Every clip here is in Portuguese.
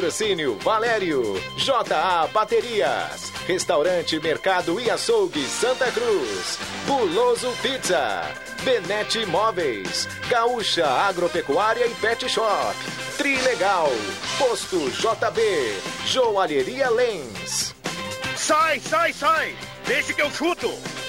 Patrocínio Valério, JA Baterias, Restaurante Mercado e Açougue Santa Cruz, Buloso Pizza, Benete Imóveis, Gaúcha Agropecuária e Pet Shop, Trilegal, Posto JB, Joalheria Lens. Sai, sai, sai! Deixa que eu chuto!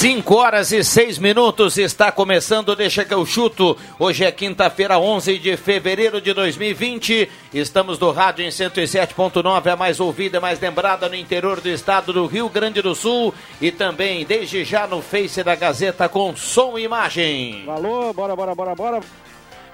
5 horas e 6 minutos está começando, deixa que eu chuto. Hoje é quinta-feira, 11 de fevereiro de 2020. Estamos do rádio em 107.9, a mais ouvida e mais lembrada no interior do estado do Rio Grande do Sul e também desde já no Face da Gazeta com som e imagem. Alô, bora, bora, bora, bora.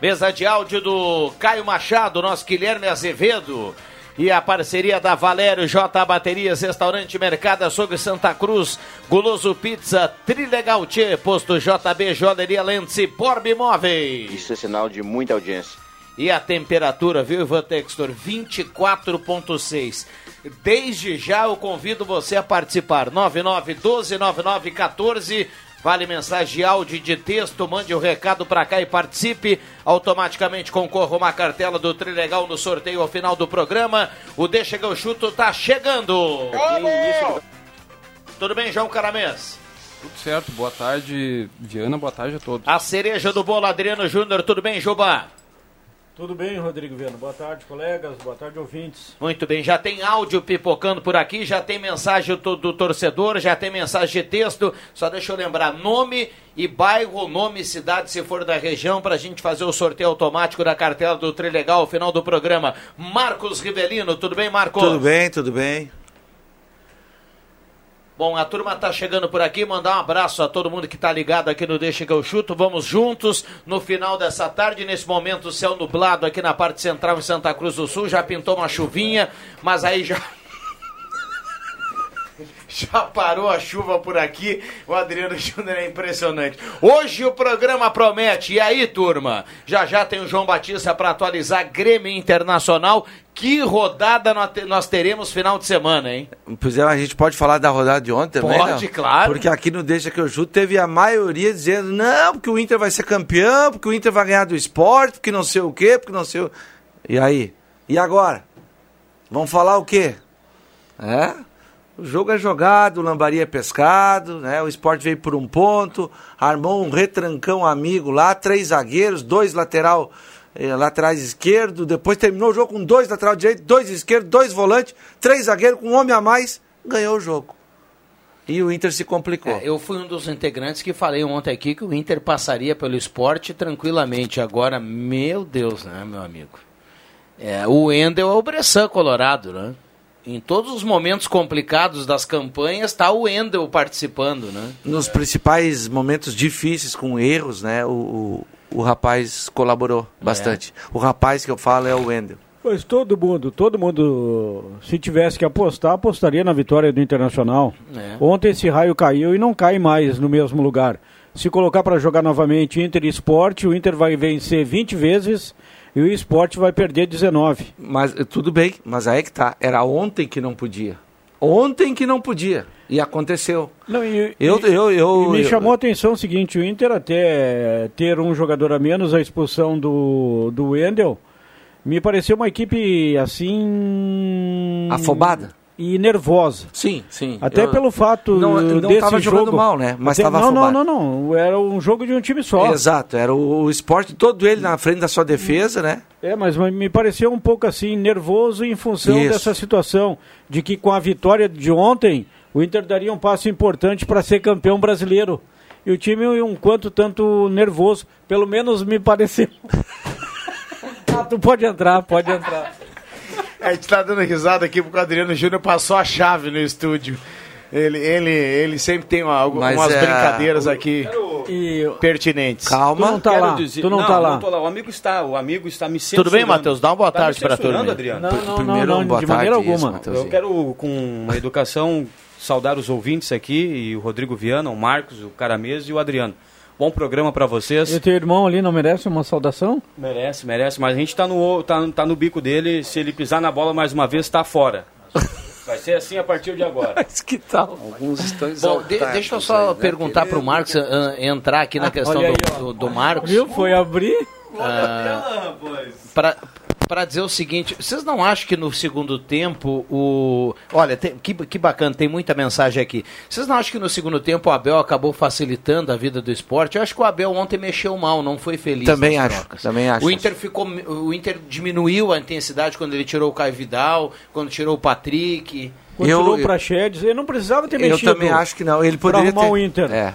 Mesa de áudio do Caio Machado, nosso Guilherme Azevedo e a parceria da Valério J Baterias, Restaurante Mercado Açougue Santa Cruz, Guloso Pizza, Trilegal Tchê, Posto JB, Joalheria Lentes e Porb Imóveis. Isso é sinal de muita audiência. E a temperatura, viu, Ivan Textor? 24,6. Desde já eu convido você a participar. 9912 9914 Vale mensagem de áudio e de texto, mande o um recado para cá e participe. Automaticamente concorra uma cartela do Trilegal no sorteio ao final do programa. O Deixa que eu chuto tá chegando. Tudo bem, João Caramês? Tudo certo, boa tarde, Viana, boa tarde a todos. A cereja do bolo, Adriano Júnior, tudo bem, Juba? Tudo bem, Rodrigo Viana. Boa tarde, colegas. Boa tarde, ouvintes. Muito bem. Já tem áudio pipocando por aqui, já tem mensagem do, do torcedor, já tem mensagem de texto. Só deixa eu lembrar: nome e bairro, nome e cidade, se for da região, para a gente fazer o sorteio automático da cartela do Trilegal ao final do programa. Marcos Rivelino, tudo bem, Marcos? Tudo bem, tudo bem. Bom, a turma tá chegando por aqui, mandar um abraço a todo mundo que tá ligado aqui no Deixa que eu chuto. Vamos juntos no final dessa tarde, nesse momento céu nublado aqui na parte central em Santa Cruz do Sul, já pintou uma chuvinha, mas aí já já parou a chuva por aqui. O Adriano Júnior é impressionante. Hoje o programa promete. E aí, turma? Já já tem o João Batista para atualizar Grêmio Internacional. Que rodada nós teremos final de semana, hein? Pois é, a gente pode falar da rodada de ontem pode, também, Pode, claro. Porque aqui no Deixa Que Eu Chuto teve a maioria dizendo não, porque o Inter vai ser campeão, porque o Inter vai ganhar do esporte, porque não sei o quê, porque não sei o... E aí? E agora? Vamos falar o quê? É? O jogo é jogado, o Lambari é pescado, né? O esporte veio por um ponto, armou um retrancão amigo lá, três zagueiros, dois lateral, eh, laterais esquerdo, depois terminou o jogo com dois lateral direito, dois esquerdo, dois volantes, três zagueiros com um homem a mais, ganhou o jogo. E o Inter se complicou. É, eu fui um dos integrantes que falei ontem aqui que o Inter passaria pelo esporte tranquilamente. Agora, meu Deus, né, meu amigo? É, o Wendel é o Bressan Colorado, né? Em todos os momentos complicados das campanhas está o Wendel participando, né? Nos principais momentos difíceis com erros, né? O, o, o rapaz colaborou bastante. É. O rapaz que eu falo é o Wendel. Pois todo mundo, todo mundo, se tivesse que apostar, apostaria na vitória do Internacional. É. Ontem esse raio caiu e não cai mais no mesmo lugar. Se colocar para jogar novamente Inter e Esporte, o Inter vai vencer 20 vezes e o esporte vai perder 19. Mas tudo bem, mas aí é que tá. Era ontem que não podia. Ontem que não podia. E aconteceu. Não, e, eu, e, eu, eu, me eu, chamou a atenção o seguinte, o Inter até ter um jogador a menos, a expulsão do, do Wendel, me pareceu uma equipe assim... Afobada? E nervosa. Sim, sim. Até eu... pelo fato não, não desse tava jogo... jogando mal, né? Mas estava não, não, não, não. Era um jogo de um time só. Exato. Era o, o esporte todo ele na frente da sua defesa, né? É, mas me pareceu um pouco assim nervoso em função Isso. dessa situação de que com a vitória de ontem o Inter daria um passo importante para ser campeão brasileiro. E o time um quanto tanto nervoso, pelo menos me pareceu. ah, tu pode entrar, pode entrar. A gente tá dando risada aqui porque o Adriano Júnior passou a chave no estúdio. Ele, ele, ele sempre tem uma, Mas umas é- brincadeiras aqui E pertinentes. Calma. Tu não tá Quero lá, dizer- tu não, tá lá. tô O amigo está, o amigo está me censurando. Tudo bem, Matheus? Dá uma boa Tá tarde pra censurando, turma. Adriano. Não, não, Primeiro, não, não, de maneira isso, alguma. Matheus. Eu quero, com uma educação, saudar os ouvintes aqui, e o Rodrigo Viana, o Marcos, o Caramês e o Adriano. Bom programa pra vocês. E teu irmão ali não merece uma saudação? Merece, merece, mas a gente tá no, tá, tá no bico dele, se ele pisar na bola mais uma vez, tá fora. Vai ser assim a partir de agora. Mas que tal? Alguns estão Bom, de- deixa eu só aí, né? perguntar pro Marcos ah, entrar aqui na questão olha aí, do, do, do Marcos. Viu? Foi abrir. para para dizer o seguinte, vocês não acham que no segundo tempo o olha tem- que, que bacana tem muita mensagem aqui. Vocês não acham que no segundo tempo o Abel acabou facilitando a vida do esporte? Eu acho que o Abel ontem mexeu mal, não foi feliz. Também nas acho, trocas. também acho. O Inter ficou, o Inter diminuiu a intensidade quando ele tirou o Caio Vidal, quando tirou o Patrick. Quando Eu- tirou eu- pra Chedes, ele não precisava ter Eu mexido. também acho que não. Ele poderia arrumar ter... o Inter. É.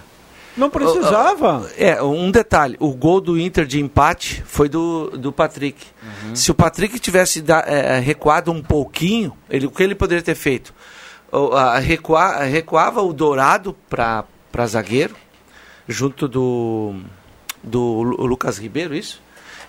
Não precisava. É, um detalhe, o gol do Inter de empate foi do, do Patrick. Se o Patrick tivesse da- é, recuado um pouquinho, ele, o que ele poderia ter feito? O- a- recua- recuava o Dourado para zagueiro, junto do, do Lu- Lucas Ribeiro, isso?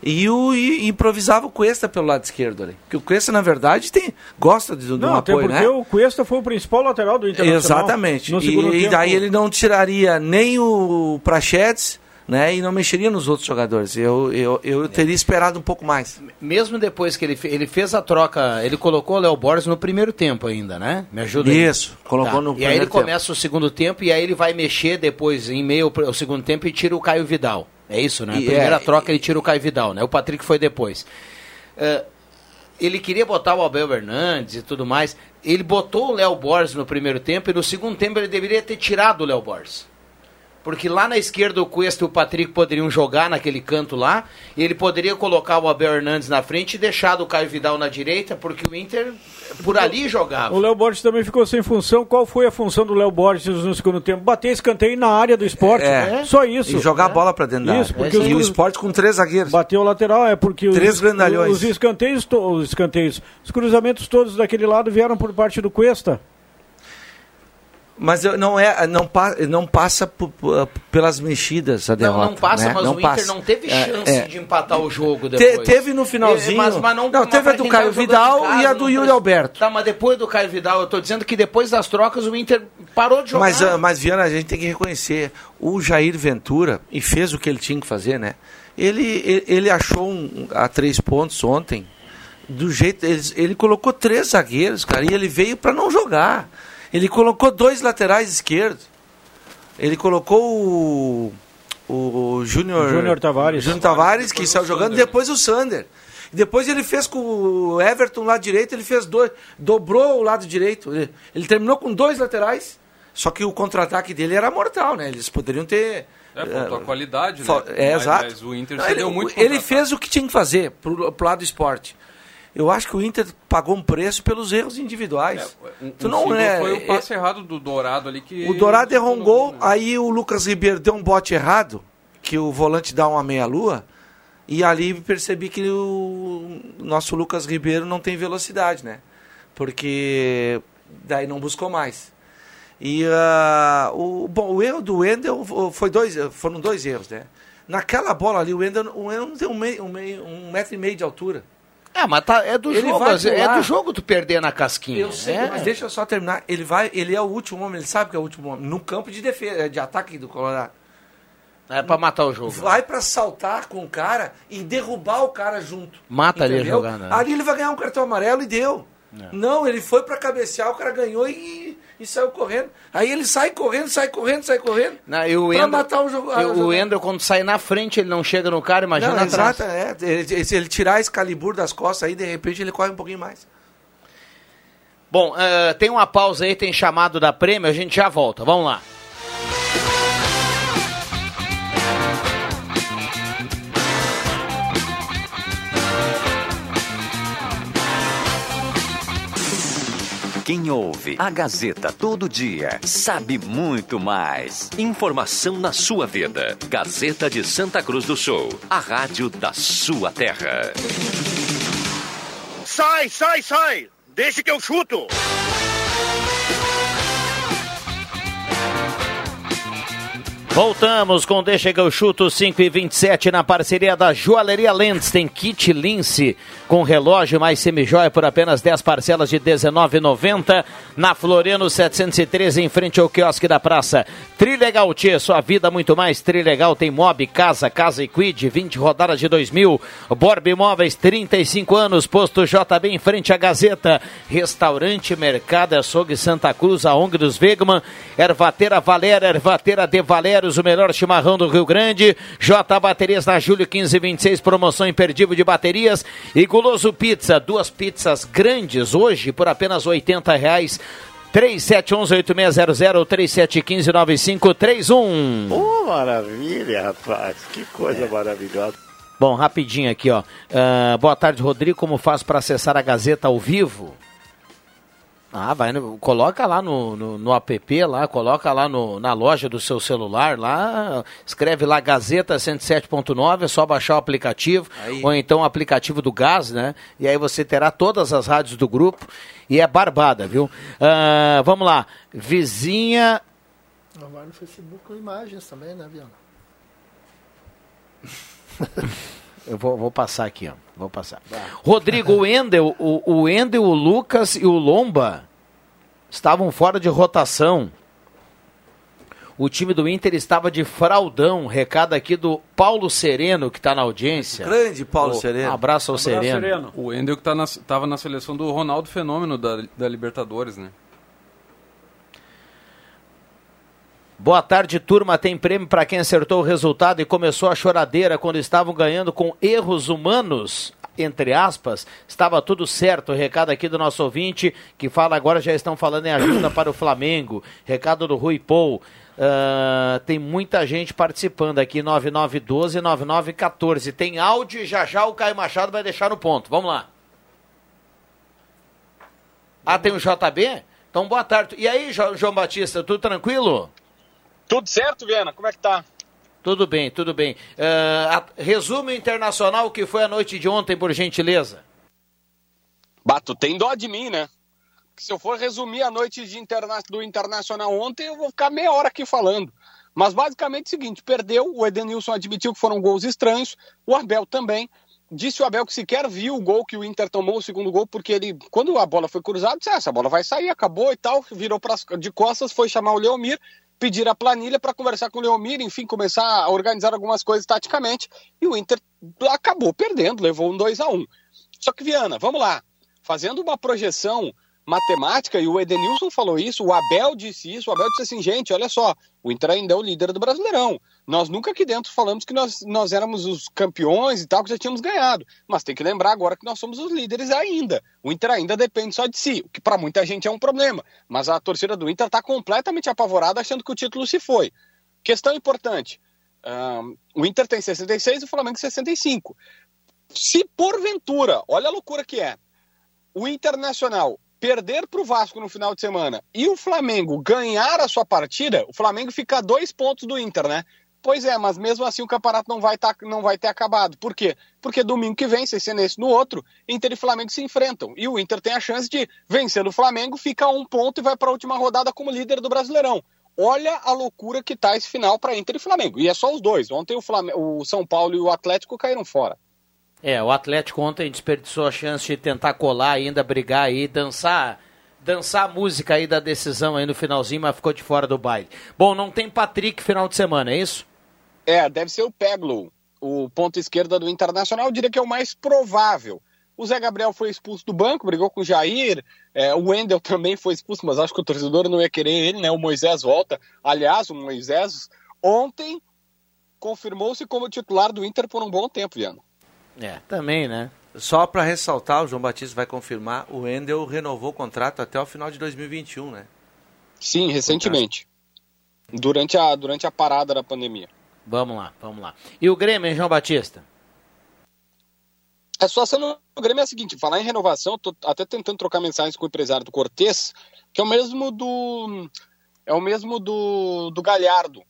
E, o, e improvisava o Cuesta pelo lado esquerdo ali. Porque o Cuesta, na verdade, tem, gosta de, de Não, um até apoio, porque né? o Cuesta foi o principal lateral do Internacional. Exatamente. E, e daí ele não tiraria nem o Prachedes, né? E não mexeria nos outros jogadores. Eu, eu, eu teria esperado um pouco mais. Mesmo depois que ele, fe- ele fez a troca, ele colocou o Léo Borges no primeiro tempo ainda, né? Me ajuda aí. Isso, colocou Tá. no E aí primeiro ele tempo. começa o segundo tempo e aí ele vai mexer depois, em meio ao segundo tempo, e tira o Caio Vidal. É isso, né? A primeira é- troca ele tira o Caio Vidal, né? O Patrick foi depois. É, ele queria botar o Abel Hernandes e tudo mais. Ele botou o Léo Borges no primeiro tempo e no segundo tempo ele deveria ter tirado o Léo Borges. Porque lá na esquerda o Cuesta e o Patrick poderiam jogar naquele canto lá. E ele poderia colocar o Abel Hernandes na frente e deixar o Caio Vidal na direita, porque o Inter por ali jogava. O Léo Borges também ficou sem função. Qual foi a função do Léo Borges no segundo tempo? Bater escanteio na área do esporte. É. Só isso. E jogar a bola pra dentro da Isso, área. porque os E o esporte com três zagueiros. Bateu o lateral, é porque os, Três grandalhões. os escanteios, to- os escanteios, os cruzamentos todos daquele lado vieram por parte do Cuesta. Mas eu- não, é, não, pa- não passa por- pelas mexidas a Não, derrota. não passa, né? mas não o Inter passa. não teve É, chance é. de empatar o jogo Te- depois. teve no finalzinho. É, Mas, mas não, Não, mas teve a do Caio Vidal casa, e a não do Yuri Alberto. Tá, mas depois do Caio Vidal, eu tô dizendo que depois das trocas o Inter parou de jogar. Mas, ah, mas, Viana, a gente tem que reconhecer. O Jair Ventura, e fez o que ele tinha que fazer, né? Ele, ele, ele achou um, a três pontos ontem. Do jeito. Ele, ele colocou três zagueiros, cara, e ele veio para não jogar. Ele colocou dois laterais esquerdos. Ele colocou o. O Júnior. Júnior Tavares. Júnior Tavares, que saiu jogando, depois o Sander. Depois ele fez com o Everton lá direito, ele fez dois. Dobrou o lado direito. Ele, ele terminou com dois laterais. Só que o contra-ataque dele era mortal, né? Eles poderiam ter. É, faltou a qualidade, né? É, Mas- exato. Mas o Inter Não, ele, muito ele fez o que tinha que fazer pro, pro lado do esporte. Eu acho que o Inter pagou um preço pelos erros individuais. Um- tu não é, Foi o é- passe errado do Dourado ali que. o Dourado errou um gol, né? aí o Lucas Ribeiro deu um bote errado, que o volante dá uma meia-lua, e ali percebi que o nosso Lucas Ribeiro não tem velocidade, né? Porque daí não buscou mais. E ah, o, bom, o erro do Wendel foi dois, foram dois erros, né? Naquela bola ali, o Wendel, o Wendel não tem um, meio, um, meio, um metro e meio de altura. É, mas tá, é do Ele jogo, é do jogo tu perder na casquinha. Eu sei, é. mas deixa eu só terminar. Ele vai, ele é o último homem, ele sabe que é o último homem no campo de defesa, de ataque do Colorado. É pra matar o jogo. Vai pra saltar com o cara e derrubar o cara junto. Mata ali a entendeu? jogada, né? Ali ele vai ganhar um cartão amarelo e deu. É. Não, ele foi pra cabecear, o cara ganhou e, e saiu correndo. Aí ele sai correndo, sai correndo, sai correndo. Não, e o pra Endo- matar o e o. Endo, quando sai na frente, ele não chega no cara, imagina Não, atrás. exato, é. Ele- Se ele tirar esse calibur das costas aí, de repente ele corre um pouquinho mais. Bom, eh, tem uma pausa aí, tem chamado da prêmio, a gente já volta. Vamos lá. Quem ouve a Gazeta todo dia sabe muito mais. Informação na sua vida. Gazeta de Santa Cruz do Sul, a rádio da sua terra. Sai, sai, sai! Deixa que eu chuto! Voltamos com Deixa que eu chuto 5 e 27 na parceria da Joalheria Lens. Tem kit Lince com relógio mais semijóia por apenas 10 parcelas de R$19,90 na Floriano 713 em frente ao quiosque da praça. Trilegal Tia, sua vida muito mais. Trilegal tem Mob, Casa, Casa e Quid, 20 rodadas de 2000. Borb Imóveis, 35 anos. Posto JB em frente à Gazeta. Restaurante Mercado Açougue Santa Cruz, a ONG dos Vegman. Ervateira Valera, Ervateira de Valera o melhor chimarrão do Rio Grande. J Baterias na Júlio 1526, promoção imperdível de baterias. E Guloso Pizza, duas pizzas grandes hoje por apenas 80 reais. 3711-8600 ou 3715-9531. Oh, maravilha, rapaz. Que coisa é. maravilhosa. Bom, rapidinho aqui, ó. Uh, boa tarde, Rodrigo. Como faz para acessar a Gazeta ao vivo? Ah, vai, coloca lá no, no, no, app, lá, coloca lá no, na loja do seu celular, lá, escreve lá Gazeta 107.9, é só baixar o aplicativo, aí. ou então o aplicativo do Gás, né? E aí você terá todas as rádios do grupo, e é barbada, viu? Uh, vamos lá, vizinha... Vai no Facebook com imagens também, né, Viana? Eu vou, vou, passar aqui, ó. Vou passar. Rodrigo, o Endel, o, o Endel, o Lucas e o Lomba estavam fora de rotação. O time do Inter estava de fraldão. Recado aqui do Paulo Sereno, que está na audiência. Grande Paulo o, Sereno. Um abraço ao abraço Sereno. Sereno. O Endel que estava tá na, na seleção do Ronaldo Fenômeno da, da Libertadores, né? Boa tarde, turma. Tem prêmio para quem acertou o resultado e começou a choradeira quando estavam ganhando com erros humanos. Entre aspas, estava tudo certo. Recado aqui do nosso ouvinte que fala agora já estão falando em ajuda para o Flamengo. Recado do Rui Paul. Uh, tem muita gente participando aqui, 9912 9914. Tem áudio e já já o Caio Machado vai deixar no ponto. Vamos lá. Ah, tem o JB? Então, boa tarde. E aí, João Batista, tudo tranquilo? Tudo certo, Viana? Como é que tá? Tudo bem, tudo bem. Uh, resumo internacional que foi a noite de ontem, por gentileza. Bato, tem dó de mim, né? se eu for resumir a noite de interna do Internacional ontem, eu vou ficar meia hora aqui falando. Mas basicamente é o seguinte: perdeu, o Edenilson admitiu que foram gols estranhos, o Abel também. Disse o Abel que sequer viu o gol que o Inter tomou, o segundo gol, porque ele, quando a bola foi cruzada, disse: ah, essa bola vai sair, acabou e tal. Virou pra, de costas, foi chamar o Leomir, pedir a planilha para conversar com o Leomir, enfim, começar a organizar algumas coisas taticamente. E o Inter acabou perdendo, levou um 2 a 1 Só que, Viana, vamos lá. Fazendo uma projeção matemática, e o Edenilson falou isso, o Abel disse isso, o Abel disse assim, gente, olha só, o Inter ainda é o líder do Brasileirão. Nós nunca aqui dentro falamos que nós, nós éramos os campeões e tal, que já tínhamos ganhado. Mas tem que lembrar agora que nós somos os líderes ainda. O Inter ainda depende só de si, o que para muita gente é um problema. Mas a torcida do Inter está completamente apavorada, achando que o título se foi. Questão importante: um, o Inter tem 66 e o Flamengo 65. Se porventura, olha a loucura que é, o Internacional perder para o Vasco no final de semana e o Flamengo ganhar a sua partida, o Flamengo fica a dois pontos do Inter, né? Pois é, mas mesmo assim o campeonato não vai, tá, não vai ter acabado. Por quê? Porque domingo que vem, se ser nesse no outro, Inter e Flamengo se enfrentam. E o Inter tem a chance de, vencendo o Flamengo, fica a um ponto e vai para a última rodada como líder do Brasileirão. Olha a loucura que tá esse final para Inter e Flamengo. E é só os dois. Ontem o, o São Paulo e o Atlético caíram fora. É, o Atlético ontem desperdiçou a chance de tentar colar ainda, brigar aí, dançar dançar a música aí da decisão aí no finalzinho, mas ficou de fora do baile. Bom, não tem Patrick final de semana, é isso? É, deve ser o Peglo, o ponto esquerda do Internacional, eu diria que é o mais provável. O Zé Gabriel foi expulso do banco, brigou com o Jair, é, o Wendel também foi expulso, mas acho que o torcedor não ia querer ele, né? O Moisés volta. Aliás, o Moisés ontem confirmou-se como titular do Inter por um bom tempo, Viano. É, também, né? Só para ressaltar, o João Batista vai confirmar, o Endel renovou o contrato até o final de 2021, né? Sim, recentemente. Durante a, durante a parada da pandemia. Vamos lá, vamos lá. E o Grêmio, hein, João Batista? A situação no Grêmio é a seguinte, falar em renovação, tô até tentando trocar mensagens com o empresário do Cortez, que é o mesmo do é o mesmo do, do Galhardo.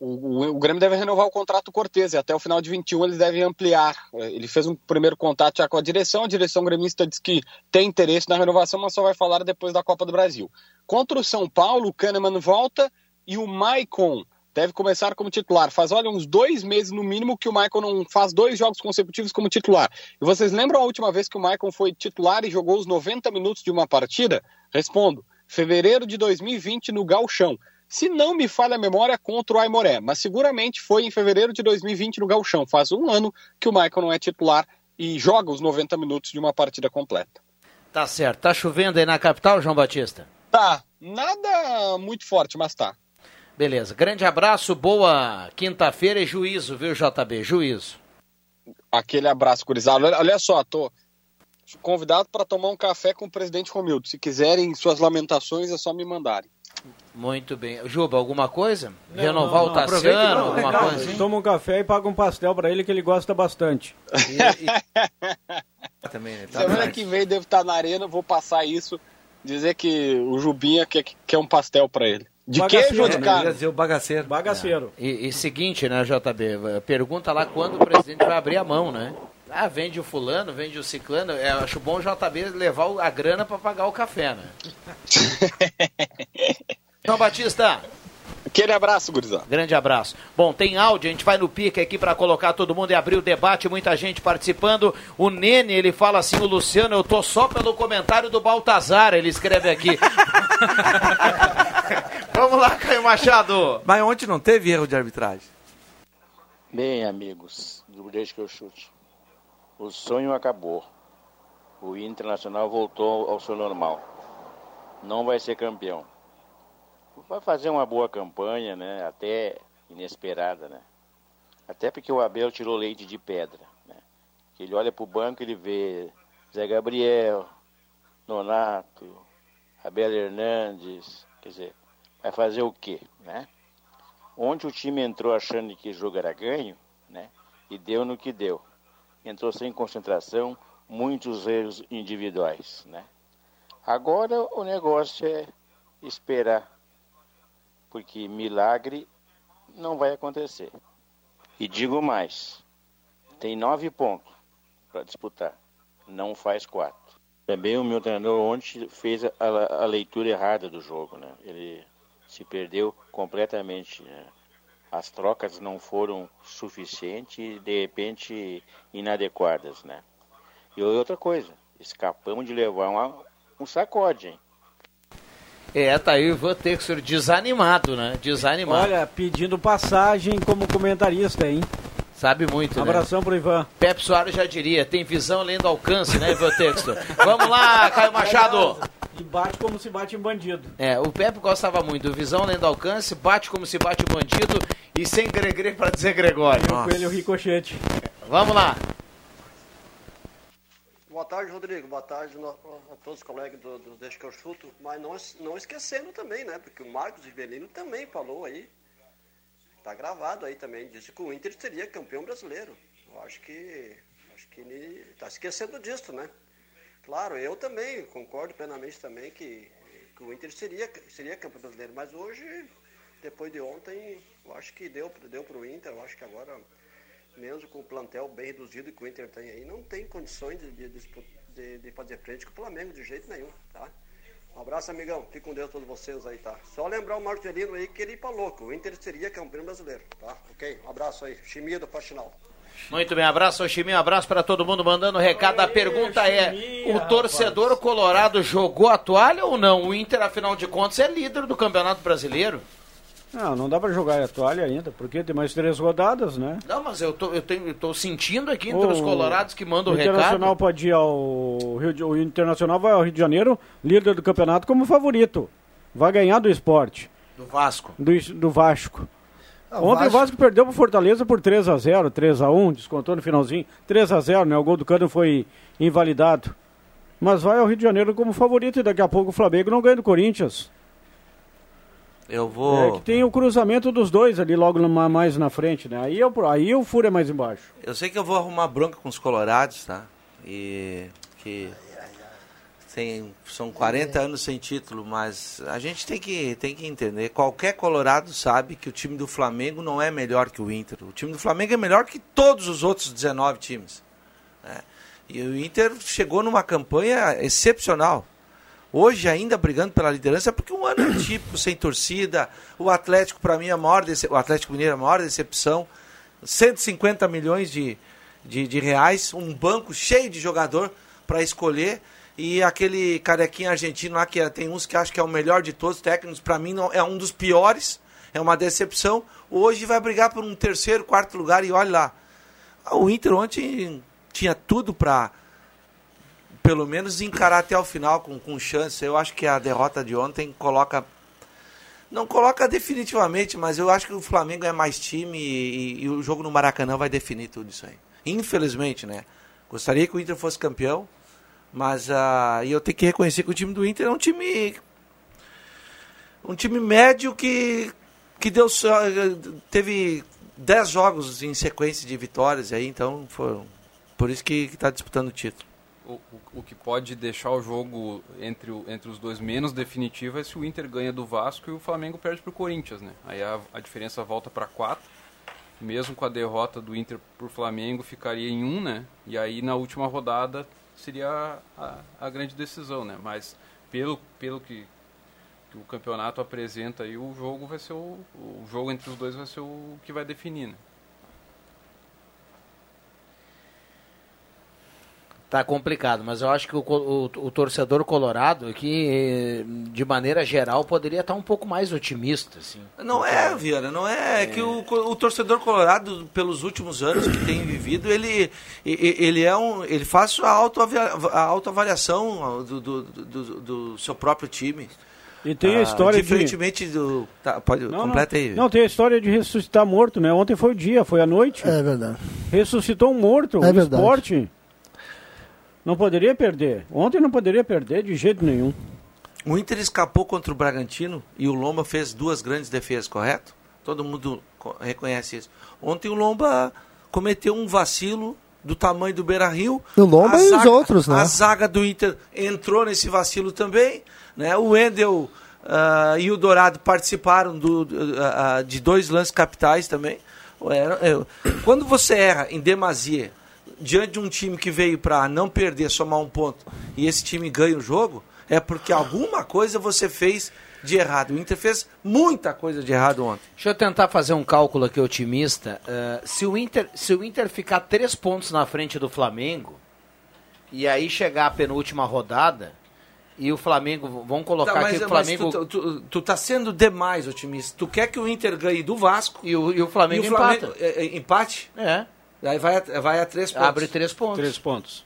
O, o, o, Grêmio deve renovar o contrato do Cortez e até o final de 21 ele deve ampliar. Ele fez um primeiro contato já com a direção, a direção gremista diz que tem interesse na renovação, mas só vai falar depois da Copa do Brasil. Contra o São Paulo, o Kahneman volta e o Maicon deve começar como titular. Faz, olha, uns dois meses no mínimo que o Michael não faz dois jogos consecutivos como titular. E vocês lembram a última vez que o Michael foi titular e jogou os 90 minutos de uma partida? Respondo, fevereiro de 2020 no Galchão. Se não me falha a memória, contra o Aimoré, mas seguramente foi em fevereiro de 2020 no Galchão. Faz um ano que o Michael não é titular e joga os 90 minutos de uma partida completa. Tá certo. Tá chovendo aí na capital, João Batista? Tá. Nada muito forte, mas tá. Beleza. Grande abraço, boa quinta-feira e juízo, viu, JB? Juízo. Aquele abraço, Curizado. Olha, olha só, tô convidado para tomar um café com o presidente Romildo. Se quiserem suas lamentações, é só me mandarem. Muito bem. Juba, alguma coisa? Não, Renovar não, o Tassiano, alguma não, coisa assim? Toma um café e paga um pastel para ele que ele gosta bastante. E, e... Também, né? tá Semana que vem devo estar na arena, vou passar isso, dizer que o Jubinha quer, quer um pastel para ele. De queijo ou de carne? Dizer o bagaceiro. Bagaceiro. É. E, e, seguinte, né, JB? Pergunta lá quando o presidente vai abrir a mão, né? Ah, vende o fulano, vende o ciclano. É, acho bom o JB levar a grana para pagar o café, né? João Batista. Aquele abraço, gurizão. Grande abraço. Bom, tem áudio, a gente vai no pique aqui para colocar todo mundo e abrir o debate, muita gente participando. O Nene, ele fala assim, o Luciano, eu tô só pelo comentário do Baltazar, ele escreve aqui. Vamos lá, Caio Machado. Mas ontem não teve erro de arbitragem. Bem, amigos, do Deixa que eu chute. O sonho acabou. O Internacional voltou ao seu normal. Não vai ser campeão. Vai fazer uma boa campanha, né? Até inesperada, né? Até porque o Abel tirou leite de pedra, né? Ele olha para o banco, ele vê Zé Gabriel, Nonato, Abel Hernandes, quer dizer, vai fazer o quê, né? Onde o time entrou achando que o jogo era ganho, né? E deu no que deu entrou sem concentração, muitos erros individuais. Né? Agora o negócio é esperar, porque milagre não vai acontecer. E digo mais: tem nove pontos para disputar, não faz quatro. Também o meu treinador ontem fez a, a leitura errada do jogo, né? Ele se perdeu completamente. Né? as trocas não foram suficientes e de repente inadequadas, né? E outra coisa, escapamos de levar uma, um sacode, hein? É, tá aí o Ivan Texor desanimado, né? Desanimado. Olha, pedindo passagem como comentarista, hein? Sabe muito, um Abração né? pro Ivan. Pepe Soares já diria, tem visão além do alcance, né, Ivan Textor? Vamos lá, Caio Machado! E bate como se bate em bandido. É, o Pepe gostava muito. Visão além do alcance, bate como se bate em bandido e sem gregre para dizer Gregório. E o coelho ricochete. Vamos lá. Boa tarde, Rodrigo. Boa tarde a todos os colegas do, do Deixa que eu chuto. Mas não, não esquecendo também, né? Porque o Marcos Rivelino também falou aí. Tá gravado aí também. Disse que o Inter seria campeão brasileiro. Eu acho que. Acho que ele tá esquecendo disso, né? Claro, eu também concordo plenamente também que, que o Inter seria, seria campeão brasileiro, mas hoje, depois de ontem, eu acho que deu, deu para o Inter, eu acho que agora, mesmo com o plantel bem reduzido que o Inter tem aí, não tem condições de, de, de, de fazer frente com o Flamengo de jeito nenhum, tá? Um abraço, amigão. Fique com Deus todos vocês aí, tá? Só lembrar o Marcelino aí que ele falou que o Inter seria campeão brasileiro, tá? Ok? Um abraço aí. Chimia do Faxinal. Muito bem, abraço ao Chiminho, abraço para todo mundo mandando recado. A pergunta é: o torcedor colorado jogou a toalha ou não? O Inter, afinal de contas, é líder do Campeonato Brasileiro. Não, não dá para jogar a toalha ainda, porque tem mais três rodadas, né? Não, mas eu tô, eu tenho, eu tô sentindo aqui entre o, os colorados que mandam o, o Internacional pode ir ao Rio de, o Internacional vai ao Rio de Janeiro, líder do campeonato como favorito. Vai ganhar do esporte. Do Vasco. Do, do Vasco. Ah, Ontem Vasco... o Vasco perdeu pro Fortaleza por 3 a 0 3 a 1 descontou no finalzinho. 3 a 0 né? O gol do Cano foi invalidado. Mas vai ao Rio de Janeiro como favorito e daqui a pouco o Flamengo não ganha do Corinthians. Eu vou. É que tem o cruzamento dos dois ali logo mais na frente, né? Aí, eu, aí o furo é mais embaixo. Eu sei que eu vou arrumar bronca com os colorados, tá? E que tem, são 40 anos sem título, mas a gente tem que, tem que entender. Qualquer colorado sabe que o time do Flamengo não é melhor que o Inter. O time do Flamengo é melhor que todos os outros 19 times. Né? E o Inter chegou numa campanha excepcional. Hoje ainda brigando pela liderança, porque um ano é típico, sem torcida. O Atlético, para mim, é a maior o Atlético Mineiro é a maior decepção. 150 milhões de, de, de reais, um banco cheio de jogador para escolher. E aquele carequinho argentino lá, que é- tem uns que acham que é o melhor de todos os técnicos, para mim não, é um dos piores, é uma decepção. Hoje vai brigar por um terceiro, quarto lugar e olha lá. O Inter ontem tinha tudo para pelo menos encarar até o final com, com chance. Eu acho que a derrota de ontem coloca. Não coloca definitivamente, mas eu acho que o Flamengo é mais time e, e o jogo no Maracanã vai definir tudo isso aí. Infelizmente, né? Gostaria que o Inter fosse campeão, mas e eu tenho que reconhecer que o time do Inter é um time. Um time médio que, que deu teve 10 jogos em sequência de vitórias aí, então foi por isso que está disputando o título. O, o, o que pode deixar o jogo entre, o- entre os dois menos definitivo é se o Inter ganha do Vasco e o Flamengo perde para o Corinthians, né? Aí a, a diferença volta para 4. Mesmo com a derrota do Inter por Flamengo, ficaria em 1, né? E aí na última rodada seria a, a, a grande decisão, né? Mas pelo, pelo que, que o campeonato apresenta aí, o jogo vai ser o, o jogo entre os dois vai ser o que vai definir, né? Tá complicado, mas eu acho que o, o- o torcedor colorado aqui, eh, de maneira geral, poderia estar um pouco mais otimista, assim. Não é, Viana, não é, é que o, o torcedor colorado, pelos últimos anos que tem vivido, ele, ele é um. ele faz a, a autoavaliação do, do, do, do seu próprio time. E tem a Ah, história de- Diferentemente do. Tá, pode, Não, completa não. aí. Não, tem a história de ressuscitar morto, né? Ontem foi o dia, foi a noite. É verdade. Ressuscitou um morto, É o verdade. esporte. Não poderia perder. Ontem não poderia perder de jeito nenhum. O Inter escapou contra o Bragantino e o Lomba fez duas grandes defesas, correto? Todo mundo co- reconhece isso. Ontem o Lomba cometeu um vacilo do tamanho do Beira Rio. O Lomba A e os zaga- outros, né? A zaga do Inter entrou nesse vacilo também. Né? O Wendel ah, e o Dourado participaram do- ah, ah, de dois lances capitais também. Era- é, Quando você erra em demasia diante de um time que veio para não perder, somar um ponto, e esse time ganha o jogo, é porque alguma coisa você fez de errado. O Inter fez muita coisa de errado ontem. Deixa eu tentar fazer um cálculo aqui otimista. Eh, se, o Inter, se o Inter ficar três pontos na frente do Flamengo, e aí chegar a penúltima rodada, e o Flamengo, vamos colocar Tá, aqui mas, o mas Flamengo... tu, tu, tu tá sendo demais otimista. Tu quer que o Inter ganhe do Vasco e o, e o Flamengo, e o Flamengo empata. é, é, empate? É. Aí vai, a- vai a três pontos. Abre três pontos. Três pontos.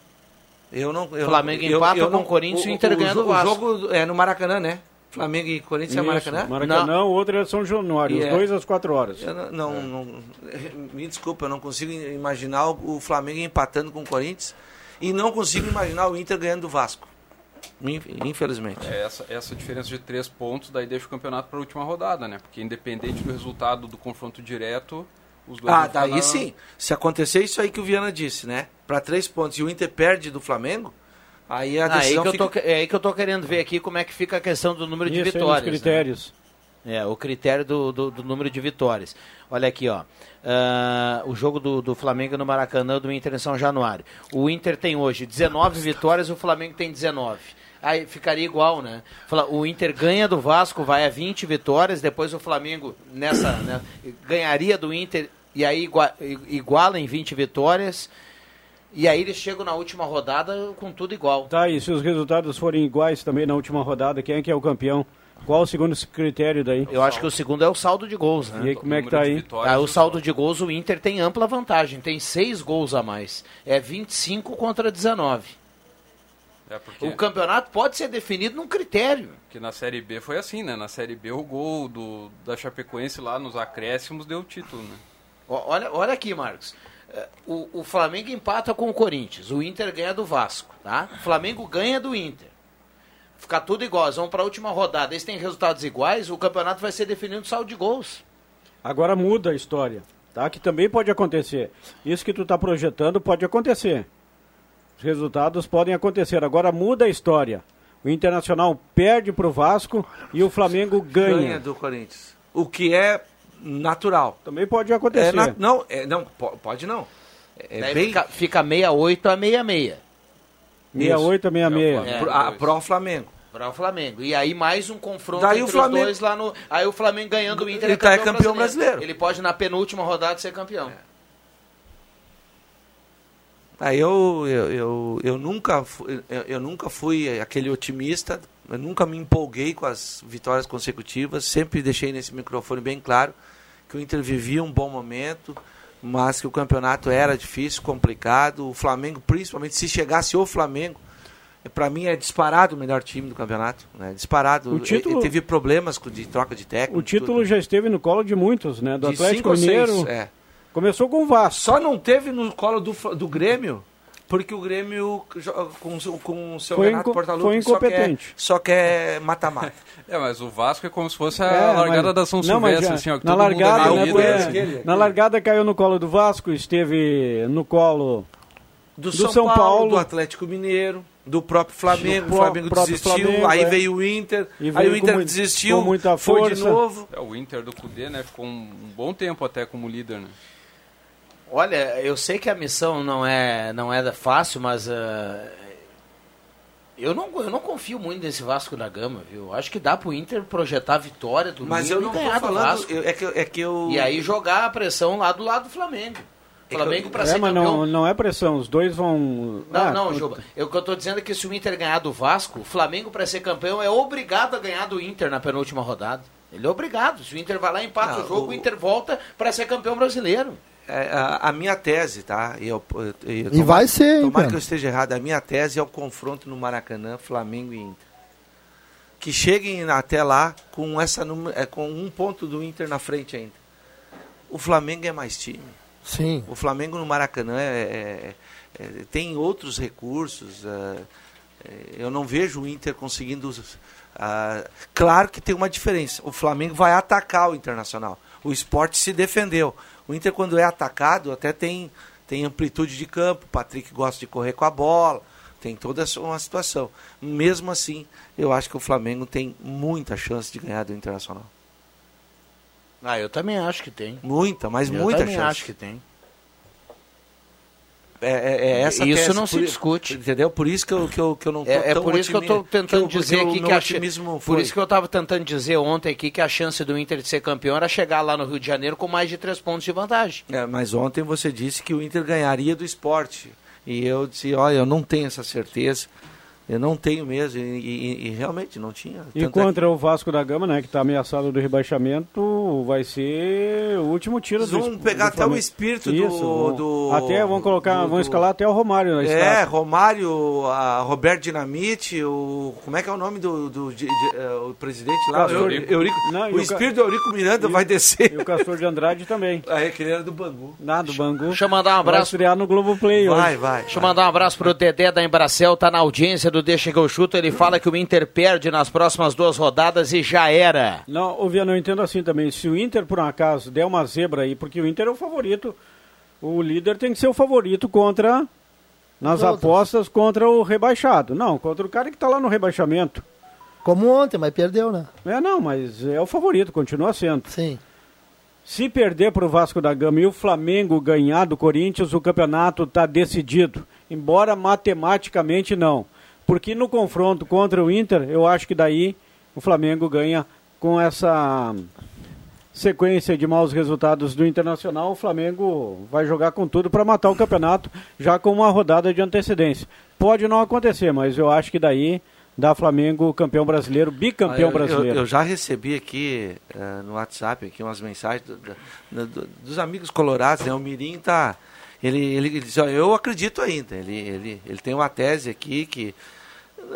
Eu não, eu Flamengo não, eu- empata eu com não- o Corinthians e o Inter ganha jo- do Vasco. O jogo é no Maracanã, né? Flamengo e Corinthians é Isso, Maracanã? Maracanã, o outro é São Januário, E os é- dois às quatro horas. Eu não, não, não- me desculpa, eu não consigo imaginar o o Flamengo empatando com o Corinthians e não consigo imaginar o Inter ganhando do Vasco. Inf- Infelizmente. É essa, essa diferença de três pontos daí deixa o campeonato para a última rodada, né? Porque independente do resultado do confronto direto, os dois Ah, daí na- sim. Se acontecer isso aí que o Viana disse, né? Para três pontos e o Inter perde do Flamengo, aí a Ah, aí decisão que eu fica... tô, que- é aí que eu tô querendo ver aqui como é que fica a questão do número de Isso aí nos vitórias. né? critérios. É, o critério do, do, do número de vitórias. Olha aqui, ó. Ah, o jogo do, do Flamengo no Maracanã do Inter em São Januário. O Inter tem hoje 19 vitórias, o Flamengo tem 19. Aí ficaria igual, né? Fala- O Inter ganha do Vasco, vai a 20 vitórias, depois o Flamengo nessa, né, ganharia do Inter e aí igua- iguala em 20 vitórias. E aí eles chegam na última rodada com tudo igual. Tá, e se os resultados forem iguais também na última rodada, quem é que é o campeão? Qual o segundo critério daí? Eu acho que o segundo é o saldo de gols, né? E aí, como é que tá aí? Ah, o saldo de gols, o Inter tem ampla vantagem, tem seis gols a mais. É 25 contra 19. É porque, O campeonato pode ser definido num critério. porque na Série B foi assim, né? Na Série B o gol do, da Chapecoense lá nos acréscimos deu o título, né? Olha, olha aqui, Marcos. É, O, o Flamengo empata com o Corinthians, o Inter ganha do Vasco, tá? O Flamengo ganha do Inter. Ficar tudo igual, eles vão para a última rodada. Eles têm resultados iguais, o campeonato vai ser definido no saldo de gols. Agora muda a história, tá? Que também pode acontecer. Isso que tu está projetando pode acontecer. Os resultados podem acontecer. Agora muda a história. O Internacional perde para o Vasco e o Flamengo ganha. ganha do Corinthians. O que é natural. Também pode acontecer. É na- não, é, não, po- pode não. É Daí bem fica, fica 68 a 66. 68 a 66. Pro- a- pro Flamengo. Para o Flamengo. E aí mais um confronto Daí entre o Flamengo- os dois lá no. Aí o Flamengo ganhando o Inter Ele tá- é campeão brasileiro. Ele pode na penúltima rodada ser campeão. Aí eu, eu, eu, eu nunca fui, eu, eu nunca fui aquele otimista, eu nunca me empolguei com as vitórias consecutivas, sempre deixei nesse microfone bem claro que o Inter vivia um bom momento, mas que o campeonato era difícil, complicado. O Flamengo, principalmente, se chegasse o Flamengo, para mim é disparado o melhor time do campeonato, né? Disparado. O título- Ele teve problemas de troca de técnico. O título já esteve no colo de muitos, né? Do De Atlético ou seis, Mineiro. é. Começou com o Vasco. Só não teve no colo do, do Grêmio, porque o Grêmio com, o- com o seu Foi Renato inco- Portaluppi foi só quer- incompetente. Só quer mata-mata. É, mas o Vasco é como se fosse a É, largada mas- da São não, mas Silvestre, já- assim, ó, que na todo mundo largada, é né, assim. na largada caiu no colo do Vasco, esteve no colo Do, do, São, São, Paulo, Paulo, do Atlético Mineiro, do próprio Flamengo. Do o Flamengo próprio desistiu, Flamengo, aí é. veio o Inter, E aí veio o Inter com desistiu, com muita foi de força. novo. É, o Inter do Cudê, né, ficou um, um bom tempo até como líder, né? Olha, eu sei que a missão não é, não é fácil, mas ah, eu, não, eu não confio muito nesse Vasco da Gama, viu? Acho que dá pro Inter projetar a vitória do Mas eu não tô ganhar do falando, Vasco. eu- é que, é que eu... E aí jogar a pressão lá do lado do Flamengo. Flamengo para é, ser mas campeão. não, não é pressão, os dois vão. Não, Ah, não, o- Juba. Eu, o que eu tô dizendo é que se o Inter ganhar do Vasco, o Flamengo, para ser campeão, é obrigado a ganhar do Inter na penúltima rodada. Ele é obrigado. Se o Inter vai lá e empata Não, o jogo, o- o Inter volta para ser campeão brasileiro. É, a, a minha tese, tá? E, eu, eu- eu- E vai ser, hein, Tomara que eu esteja errado. A minha tese é o confronto no Maracanã, Flamengo e Inter. Que cheguem até lá com, essa, é, com um ponto do Inter na frente ainda. O Flamengo é mais time. Sim. O Flamengo no Maracanã é- é- é- tem outros recursos. é, é, eu não vejo o Inter conseguindo. ah, claro que tem uma diferença. O Flamengo vai atacar o Internacional. O esporte se defendeu. O Inter, quando é atacado, até tem, tem amplitude de campo. O Patrick gosta de correr com a bola. Tem toda uma situação. Mesmo assim, eu acho que o Flamengo tem muita chance de ganhar do Internacional. Ah, eu também acho que tem. Muita, mas eu muita também chance. acho que tem. É, é- é essa Isso tese, não se por- discute. Entendeu? Por isso que eu, que eu, que eu não tô É, é por isso que eu estou tentando que eu- dizer aqui que a otimismo Por foi. isso que eu estava tentando dizer ontem aqui que a chance do Inter de ser campeão era chegar lá no Rio de Janeiro com mais de três pontos de vantagem. É, mas ontem você disse que o Inter ganharia do esporte. E eu disse, olha, eu não tenho essa certeza. Eu não tenho mesmo. E, e- e realmente não tinha. E Tanto é contra o Vasco da Gama, né, que está ameaçado do rebaixamento, vai ser o último tiro Eles do pegar do até o espírito do- Isso, vão- do- Até vão colocar, do- vão do- escalar até o Romário na É, estátua. Romário, a Roberto Dinamite, o. Como é que é o nome do, do de- de- eh, o presidente lá? Castor- Eurico. Eurico. Não, e o o espírito do Eurico Miranda vai descer. E o Castor de Andrade também. Aí aquele era do Bangu. Nada, do Bangu. Deixa eu mandar um Vai abraço. estrear no Globoplay Vai, hoje. vai. Deixa eu mandar um abraço pro Dedé da Embracel, tá na audiência do Deixa que eu chuto. Ele fala que o Inter perde nas próximas duas rodadas e já era. Não, ô Viana, eu entendo assim também. Se o Inter, por um acaso, der uma zebra aí, porque o Inter é o favorito, o líder tem que ser o favorito contra, nas apostas, contra o rebaixado. Não, contra o cara que está lá no rebaixamento. Como ontem, mas perdeu, né? É, não, mas é o favorito, continua sendo. Sim. Se perder para o Vasco da Gama e o Flamengo ganhar do Corinthians, o campeonato está decidido. Embora matematicamente não. Porque no confronto contra o Inter, eu acho que daí o Flamengo ganha com essa sequência de maus resultados do Internacional. O Flamengo vai jogar com tudo para matar o campeonato, já com uma rodada de antecedência. Pode não acontecer, mas eu acho que daí dá Flamengo campeão brasileiro, bicampeão Ah, eu- brasileiro. Eu, eu já recebi aqui eh, no WhatsApp aqui umas mensagens do- do- do- dos amigos colorados, né? O Mirim tá. Ele, ele diz, ó, eu acredito ainda. Ele, ele, ele tem uma tese aqui que.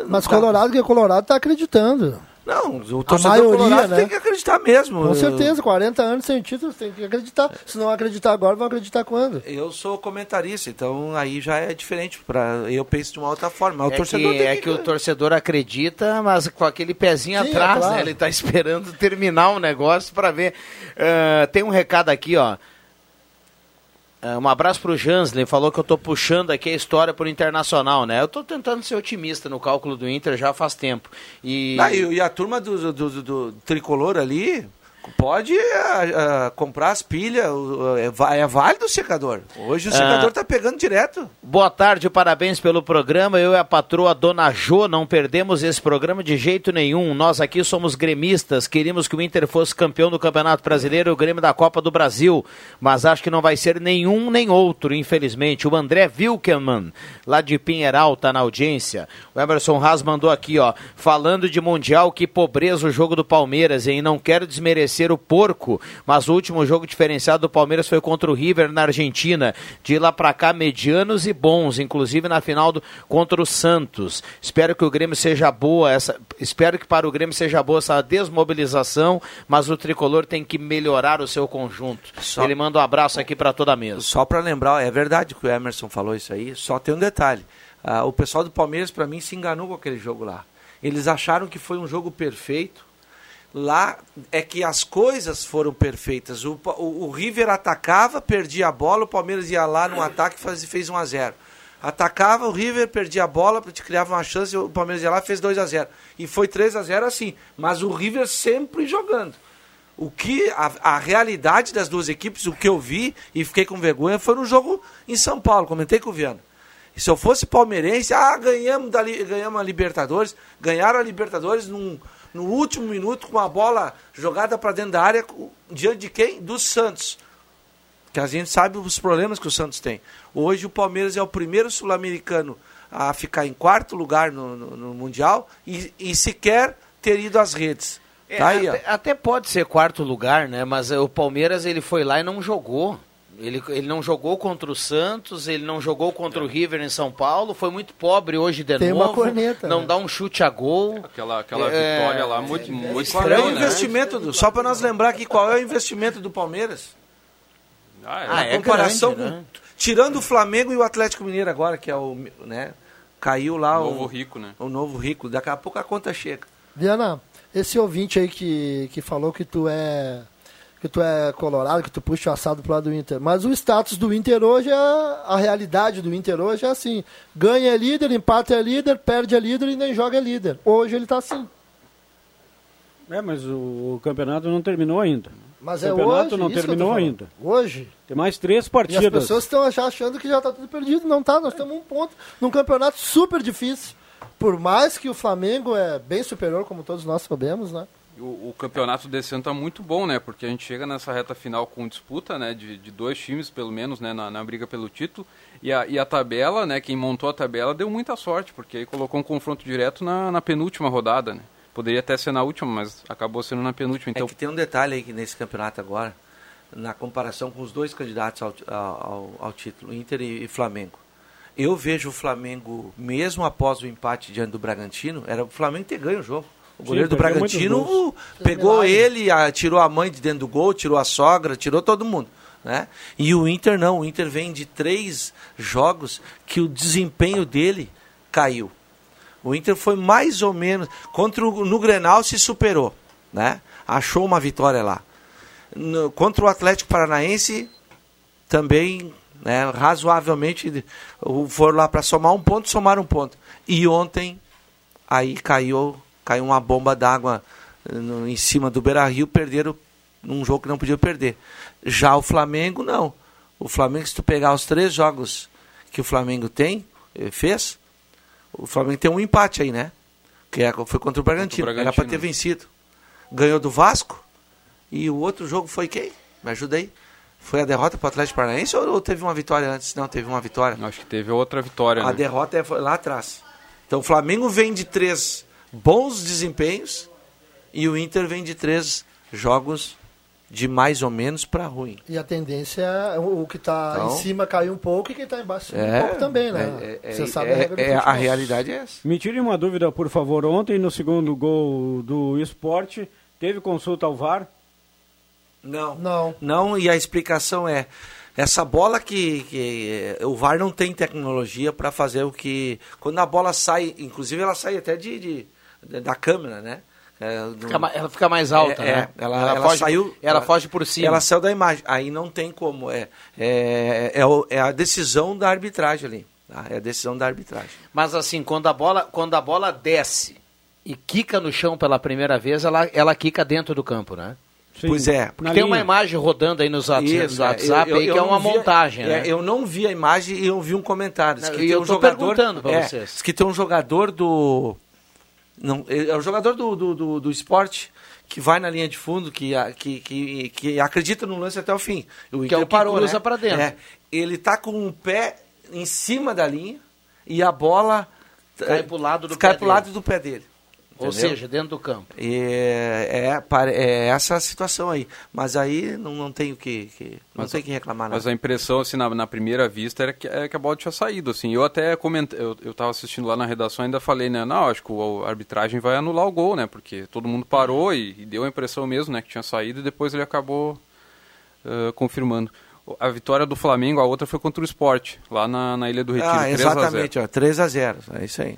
Mas Tá- Colorado que é Colorado tá acreditando. Não, o A torcedor maioria, colorado né? tem que acreditar mesmo. Com certeza, 40 anos sem títulos, tem que acreditar. Se não acreditar agora, vão acreditar quando? Eu sou comentarista, então aí já é diferente. Pra, eu penso de uma outra forma. O É, torcedor que, tem é que- que o torcedor acredita, mas com aquele pezinho Sim, é atrás, claro. né? Ele tá esperando terminar o negócio para ver. Ah, tem um recado aqui, ó. Ah, um abraço pro Janslen, falou que eu tô puxando aqui a história pro Internacional, né? Eu tô tentando ser otimista no cálculo do Inter já faz tempo. E Ah, e, e a turma do, do, do- do tricolor ali pode uh, uh, comprar as pilhas, uh, é, é, válido o secador. Hoje o secador está pegando direto. Boa tarde, parabéns pelo programa. Eu e a patroa Dona Jo não perdemos esse programa de jeito nenhum. Nós aqui somos gremistas, queríamos que o Inter fosse campeão do Campeonato Brasileiro e o Grêmio da Copa do Brasil, mas acho que não vai ser nenhum nem outro, infelizmente. O André Wilkelman, lá de Pinheiral, está na audiência. O Emerson Haas mandou aqui, ó, falando de Mundial, que pobreza o jogo do Palmeiras, hein? Não quero desmerecer o porco, mas o último jogo diferenciado do Palmeiras foi contra o River na Argentina. De lá para cá, medianos e bons, inclusive na final do, contra o Santos. Espero que o Grêmio seja boa, essa, espero que para o Grêmio seja boa essa desmobilização, mas o tricolor tem que melhorar o seu conjunto. Só... Ele manda um abraço aqui para toda a mesa. Só para lembrar, é verdade que o Emerson falou isso aí, só tem um detalhe. Uh, o pessoal do Palmeiras, para mim, se enganou com aquele jogo lá. Eles acharam que foi um jogo perfeito. Lá é que as coisas foram perfeitas. O, o, o River atacava, perdia a bola, o Palmeiras ia lá no ataque faz, fez 1 a 0 Atacava, o River perdia a bola, criava uma chance, o Palmeiras ia lá fez 2 a 0 E foi 3 a 0 assim. Mas o River sempre jogando. O que a, a, realidade das duas equipes, o que eu vi e fiquei com vergonha, foi no jogo em São Paulo. Comentei com o Viana. E se eu fosse palmeirense, ah, ganhamos, da, ganhamos a Libertadores, ganharam a Libertadores num, no último minuto com a bola jogada para dentro da área, diante de quem? Do Santos. Que a gente sabe os problemas que o Santos tem. Hoje o Palmeiras é o primeiro sul-americano a ficar em quarto lugar no, no, no Mundial e, e, sequer ter ido às redes. É, tá aí, até, até, pode ser quarto lugar, né? Mas o Palmeiras ele foi lá e não jogou. Ele, ele não jogou contra o Santos, ele não jogou contra o River em São Paulo, foi muito pobre hoje de Tem novo. Uma corneta, não né? dá um chute a gol. Aquela, aquela é, vitória lá muito, muito Qual é o né? investimento do, Só para nós lembrar aqui qual é o investimento do Palmeiras? Ah, é, ah, é comparação grande, com, né? tirando o Flamengo e o Atlético Mineiro agora, que é o, né, caiu lá o novo o, rico, né? O novo rico, daqui a pouco a conta chega. Diana, esse ouvinte aí que, que falou que tu é que tu é colorado, que tu puxa o assado pro lado do Inter. Mas o status do Inter hoje, é, a realidade do Inter hoje é assim: ganha é líder, empata é líder, perde é líder e nem joga é líder. Hoje ele está assim. É, mas o, o, campeonato não terminou ainda. Mas o é campeonato hoje, não terminou ainda. Hoje. Tem mais três partidas. E as pessoas estão achando que já está tudo perdido. Não tá, nós temos um ponto num campeonato super difícil. Por mais que o Flamengo é bem superior, como todos nós sabemos, né? O, o, campeonato desse ano está muito bom, né? Porque a gente chega nessa reta final com disputa, né? De, de dois times, pelo menos, né? Na, na, briga pelo título. E a, e a tabela, né? Quem montou a tabela deu muita sorte, porque aí colocou um confronto direto na, na penúltima rodada, né? Poderia até ser na última, mas acabou sendo na penúltima. Então... É que tem um detalhe aí nesse campeonato agora, na comparação com os dois candidatos ao, ao, ao título, Inter e, e Flamengo. Eu vejo o Flamengo, mesmo após o empate diante do Bragantino, era o Flamengo ter ganho o jogo. O goleiro Sim, do Bragantino pegou ele, a, tirou a mãe de dentro do gol, tirou a sogra, tirou todo mundo. Né? E o Inter não, o Inter vem de três jogos que o desempenho dele caiu. O Inter foi mais ou menos. Contra o, no Grenal se superou. Né? Achou uma vitória lá. No, contra o Atlético Paranaense também né, razoavelmente foram lá para somar um ponto, somaram um ponto. E ontem aí caiu caiu uma bomba d'água em cima do Beira Rio, perderam num jogo que não podia perder. Já o Flamengo, não. O Flamengo, se tu pegar os três jogos que o Flamengo tem, eh, fez, o Flamengo tem um empate aí, né? Que é, foi contra o Bragantino. Contra o Bragantino. Era para ter vencido. Ganhou do Vasco. E o outro jogo foi quem? Me ajuda aí. Foi a derrota para o Atlético Paranaense ou teve uma vitória antes? Não, teve uma vitória. Acho que teve outra vitória. A né? derrota é lá atrás. Então o Flamengo vem de três bons desempenhos e o Inter vem de três jogos de mais ou menos para ruim. E a tendência é o que está então, em cima cair um pouco e quem está embaixo é, um pouco também, né? É, é, Você sabe a, regra é, a realidade é essa. Me tire uma dúvida, por favor. Ontem, no segundo gol do esporte, teve consulta ao VAR? Não. Não. Não, e a explicação é essa bola que, que o VAR não tem tecnologia para fazer o que. Quando a bola sai, inclusive ela sai até de, de da câmera, né? É, fica, ela fica mais alta, é, né? É, ela, ela, ela, foge, saiu, ela, ela, foge por cima. Ela saiu da imagem. Aí não tem como. É, é, é, é a decisão da arbitragem ali. Tá? É a decisão da arbitragem. Mas assim, quando a bola, quando a bola desce e quica no chão pela primeira vez, ela, ela quica dentro do campo, né? Pois é. Porque tem uma imagem rodando aí nos WhatsApp, Isso, no WhatsApp aí, que é uma vi- montagem, é, né? Eu não vi a imagem e eu vi um comentário. Não, que e tem eu um tô jogador, perguntando pra é, vocês. que tem um jogador do. Não, é o jogador do, do, do, do esporte que vai na linha de fundo, que, que, que, que acredita no lance até o fim. O Que é o parou, cruza né? pra dentro. É, ele tá com o pé em cima da linha e a bola Cai é, pro lado do cai pé pro dele. lado do pé dele. Ou Entendeu? seja, dentro do campo. E é, é, é essa a situação aí. Mas aí não, não tem o que, que- não Mas- tem que reclamar Mas nada. a impressão, assim, na, na primeira vista era que, é que a bola tinha saído, assim. Eu até comentei, eu, eu tava assistindo lá na redação ainda falei, né, não, acho que o, a arbitragem vai anular o gol, né, porque todo mundo parou e, e deu a impressão mesmo, né, que tinha saído e depois ele acabou eh, confirmando. A vitória do Flamengo, a outra foi contra o Sport, lá na, na Ilha do Retiro, Ah, 3 a 0. exatamente, ó, 3 a 0 É isso aí.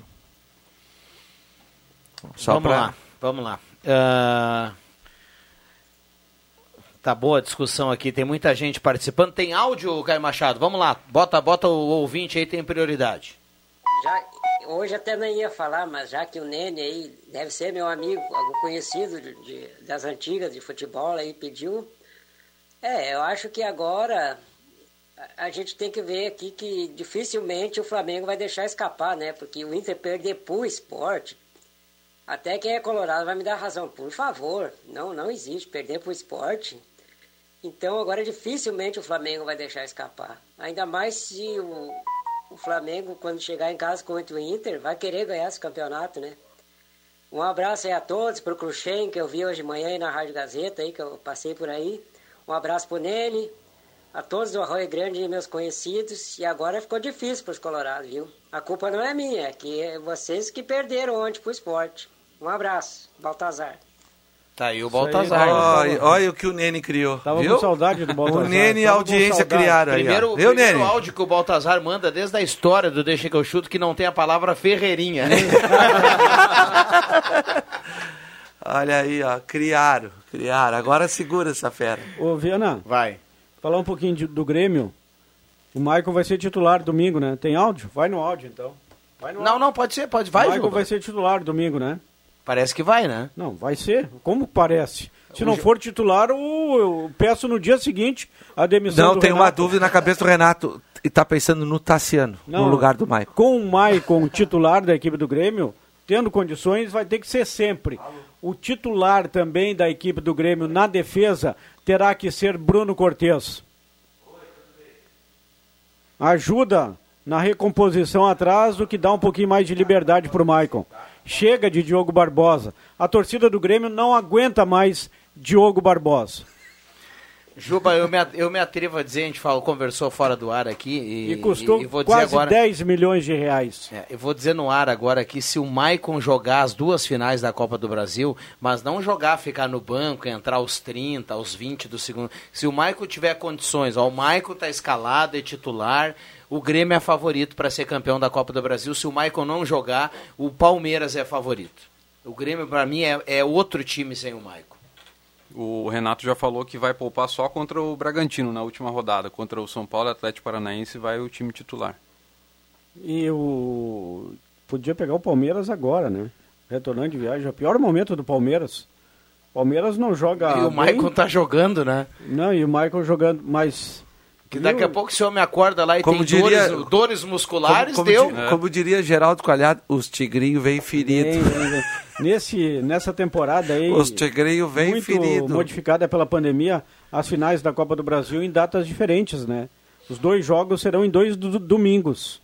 Só vamos pra- lá, vamos lá. Ah, Tá boa a discussão aqui, tem muita gente participando. Tem áudio, Caio Machado? Vamos lá, bota, bota o ouvinte aí, tem prioridade. Já, hoje até nem ia falar, mas já que o Nene aí deve ser meu amigo, algum conhecido de, de- das antigas de futebol aí pediu. É, eu acho que agora a, a gente tem que ver aqui que dificilmente o Flamengo vai deixar escapar, né? Porque o Inter perder pro esporte, até quem é colorado vai me dar razão. Por favor, não, não existe perder pro esporte. Então agora dificilmente o Flamengo vai deixar escapar. Ainda mais se o, o Flamengo, quando chegar em casa contra o Inter, vai querer ganhar esse campeonato, né? Um abraço aí a todos, pro Cruxem, que eu vi hoje de manhã aí na Rádio Gazeta, aí, que eu passei por aí. Um abraço pro Nene, a todos do Arroio Grande e meus conhecidos. E agora ficou difícil pros Colorados, viu? A culpa não é minha, é que é vocês que perderam ontem pro esporte. Um abraço, Baltazar. Tá aí o Baltazar. aí, olha, olha o que o Nene criou. Tava viu? com saudade do Baltazar. O Nene e a audiência criaram aí. Primeiro, ó. o Viu, primeiro Nene? áudio que o Baltazar manda desde a história do Deixa que eu chuto que não tem a palavra Ferreirinha. né? Olha aí, ó. Criaram, criaram. Agora segura essa fera. Ô, Viana. Vai. Falar um pouquinho de- do Grêmio. O Michael vai ser titular domingo, né? Tem áudio? Vai no áudio, então. Vai no Não, não, pode ser, pode, vai, O Michael Juba. vai ser titular domingo, né? Parece que vai, né? Não, vai ser. Como parece? Se O não for titular, o- eu peço no dia seguinte a demissão Não, do tem uma Renato. dúvida na cabeça do Renato. E tá pensando no Tassiano, Não, no lugar do Maicon. Com o Maicon titular da equipe do Grêmio, tendo condições, vai ter que ser sempre. O titular também da equipe do Grêmio na defesa terá que ser Bruno Cortes. Ajuda na recomposição atrás, o que dá um pouquinho mais de liberdade para o Maicon. Chega de Diogo Barbosa. A torcida do Grêmio não aguenta mais Diogo Barbosa. Juba, eu me, eu me atrevo a dizer, a gente falou, conversou fora do ar aqui e, E custou e dizer quase agora, 10 milhões de reais. É, eu vou dizer no ar agora que se o Maicon jogar as duas finais da Copa do Brasil, mas não jogar, ficar no banco, entrar aos 30, aos 20 do segundo. Se o Maicon tiver condições, ó, o Maicon tá escalado, é titular, o Grêmio é favorito para ser campeão da Copa do Brasil. Se o Maicon não jogar, o Palmeiras é favorito. O Grêmio, para mim, é, é outro time sem o Maicon. O Renato já falou que vai poupar só contra o Bragantino na última rodada. Contra o São Paulo e Atlético Paranaense vai o time titular. E o. Podia pegar o Palmeiras agora, né? Retornando de viagem. É o pior momento do Palmeiras. Palmeiras não joga. E o. Maicon tá jogando, né? Não, e o Michael jogando, mas. Que daqui a pouco esse homem acorda lá e Como tem diria- dores, dores musculares, como, deu. di- como diria Geraldo Coalhado, os tigrinhos vêm feridos. Vem, vem, vem. Nesse, nessa temporada aí. Os tigrinhos vêm muito feridos. modificada pela pandemia, as finais da Copa do Brasil em datas diferentes, né? Os dois jogos serão em dois do- domingos.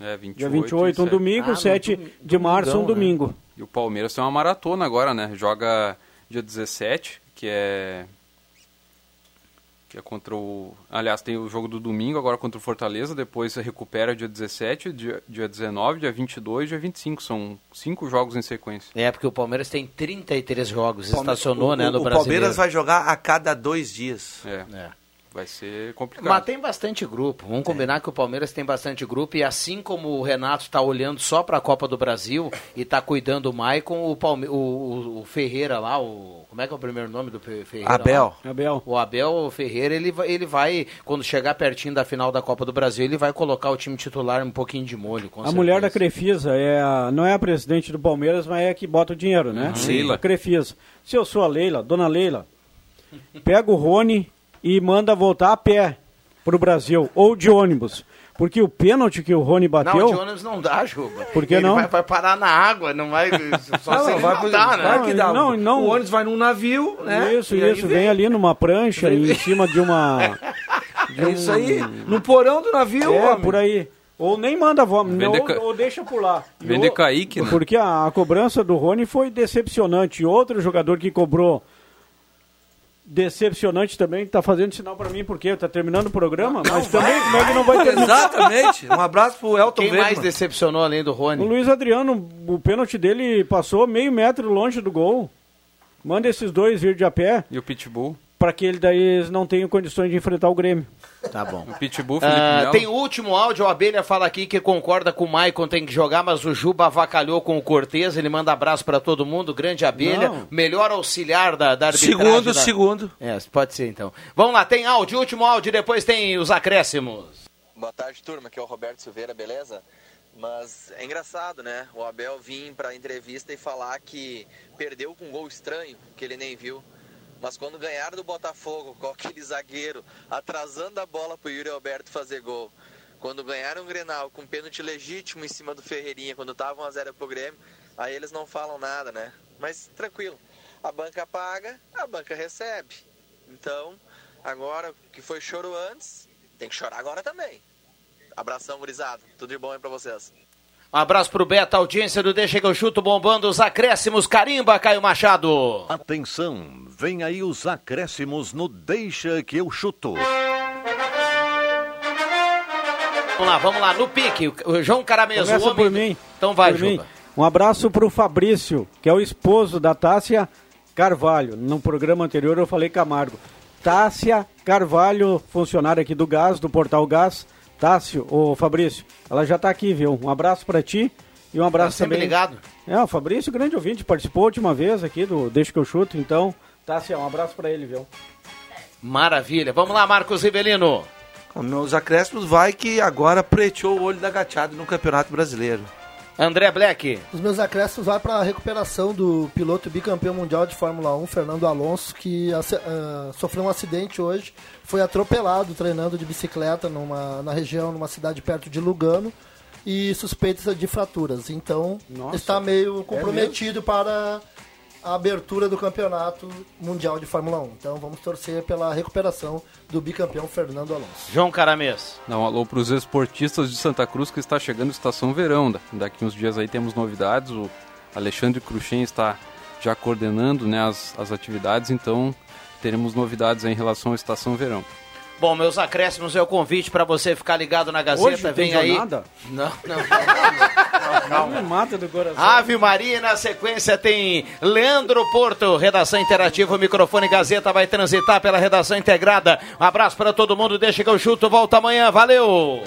É, 28, Dia 28, um 27. domingo, Ah, no 7 dom- de março, um né? domingo. E o Palmeiras tem uma maratona agora, né? Joga dia 17, que é. Que é contra o. Aliás, tem o jogo do domingo, agora contra o Fortaleza. Depois recupera dia 17, dia, dia 19, dia 22 dia 25. São cinco jogos em sequência. É, porque o Palmeiras tem 33 jogos, Palme- estacionou, o- né, no o, o Brasileiro. Palmeiras vai jogar a cada dois dias. É. Vai ser complicado. Mas tem bastante grupo. Vamos combinar que o Palmeiras tem bastante grupo e assim como o Renato está olhando só para a Copa do Brasil e está cuidando o Maicon, o, Palme... o, o- o Ferreira lá, o como é que é o primeiro nome do Fe- Ferreira? Abel. lá? Abel. O Abel Ferreira, ele vai, ele vai, quando chegar pertinho da final da Copa do Brasil, ele vai colocar o time titular um pouquinho de molho. Com a mulher da Crefisa é a- não é a presidente do Palmeiras, mas é a que bota o dinheiro, né? Uhum. Leila. A Crefisa. Se eu sou a Leila, dona Leila, pega o Rony e manda voltar a pé pro Brasil, ou de ônibus. Porque o pênalti que o Rony bateu. Não, o Jonas não dá, Juba. Por que ele não? Vai, vai parar na água, não vai. Só Não, se ele vai não pro- dá, né? claro que dá. Não, não. O ônibus vai num navio, né? Isso, E isso, vem ali numa prancha, em cima de uma. de É um- isso aí, no porão do navio, É, homem. por aí. Ou nem manda vômito, Vender ou, ca- ou deixa por lá. E Vender o- Kaique, né? Porque a, a cobrança do Rony foi decepcionante. Outro jogador que cobrou decepcionante também, está fazendo sinal para mim, porque está terminando o programa, mas também como é que não vai terminar? Exatamente. Um abraço pro Elton Quem mais Weidman. decepcionou além do O Rony? Luiz Adriano, o pênalti dele passou meio metro longe do gol. Manda esses dois vir de a pé, E o Pitbull? Para que ele daí eles não tenham condições de enfrentar o Grêmio. Tá bom. O Pitbull, Felipe Melo? tem o último áudio, o Abelha fala aqui que concorda com o Maicon, tem que jogar, mas o Juba avacalhou com o Cortez, ele manda abraço pra todo mundo, grande Abelha, Não. melhor auxiliar da, da arbitragem. Segundo, da- segundo. É, pode ser então. Vamos lá, tem áudio, último áudio, depois tem os acréscimos. Boa tarde, turma. Aqui é o Roberto Silveira, beleza? Mas é engraçado, né? O Abel vir pra entrevista e falar que perdeu com um gol estranho, que ele nem viu. Mas quando ganharam do Botafogo, com aquele zagueiro atrasando a bola pro Yuri Alberto fazer gol. Quando ganharam o Grenal com um pênalti legítimo em cima do Ferreirinha, quando tava 1x0 pro Grêmio, aí eles não falam nada, né? Mas tranquilo. A banca paga, a banca recebe. Então, agora que foi choro antes, tem que chorar agora também. Abração, gurizada. Tudo de bom aí pra vocês. Um abraço pro Beto, audiência do Deixa que eu chuto, bombando os acréscimos, carimba, Caio Machado. Atenção, vem aí os acréscimos no Deixa que eu chuto. Vamos lá, vamos lá, no pique, o João Carameso, o Começa homem... por mim. Então vai, por mim. Juba. Um abraço para o Fabrício, que é o esposo da Tássia Carvalho. No programa anterior eu falei Camargo. Tássia Carvalho, funcionária aqui do Gás, do Portal Gás. Tássio, ô Fabrício, ela já está aqui, viu? Um abraço para ti e um abraço Tá sempre também. ligado. É, o Fabrício, grande ouvinte, participou a última vez aqui do Deixa que eu chuto. Então, Tássia, um abraço para ele, viu? Maravilha. Vamos lá, Marcos Rivelino. Meus acréscimos vai que agora preteou o olho da gateada no Campeonato Brasileiro. André Black. Os meus acréscimos vai para a recuperação do piloto bicampeão mundial de Fórmula 1, Fernando Alonso, que ah, sofreu um acidente hoje, foi atropelado treinando de bicicleta numa, na região, numa cidade perto de Lugano, e suspeita de fraturas. Então, Nossa. está meio É comprometido para a abertura do campeonato mundial de Fórmula 1. Então, vamos torcer pela recuperação do bicampeão Fernando Alonso. João Caramês. Dá um alô para os esportistas de Santa Cruz que está chegando Estação Verão. Da- Daqui uns dias aí temos novidades. O Alexandre Cruxem está já coordenando né, as, as atividades, então teremos novidades aí em relação à Estação Verão. Bom, meus acréscimos é o convite para você ficar ligado na Gazeta. Hoje Vem tem aí. jornada? Não, não. Não me mata do coração. Ave Maria, na sequência tem Leandro Porto, redação interativa, o microfone Gazeta vai transitar pela redação integrada. Um abraço para todo mundo, deixa que eu chuto, volta amanhã, valeu!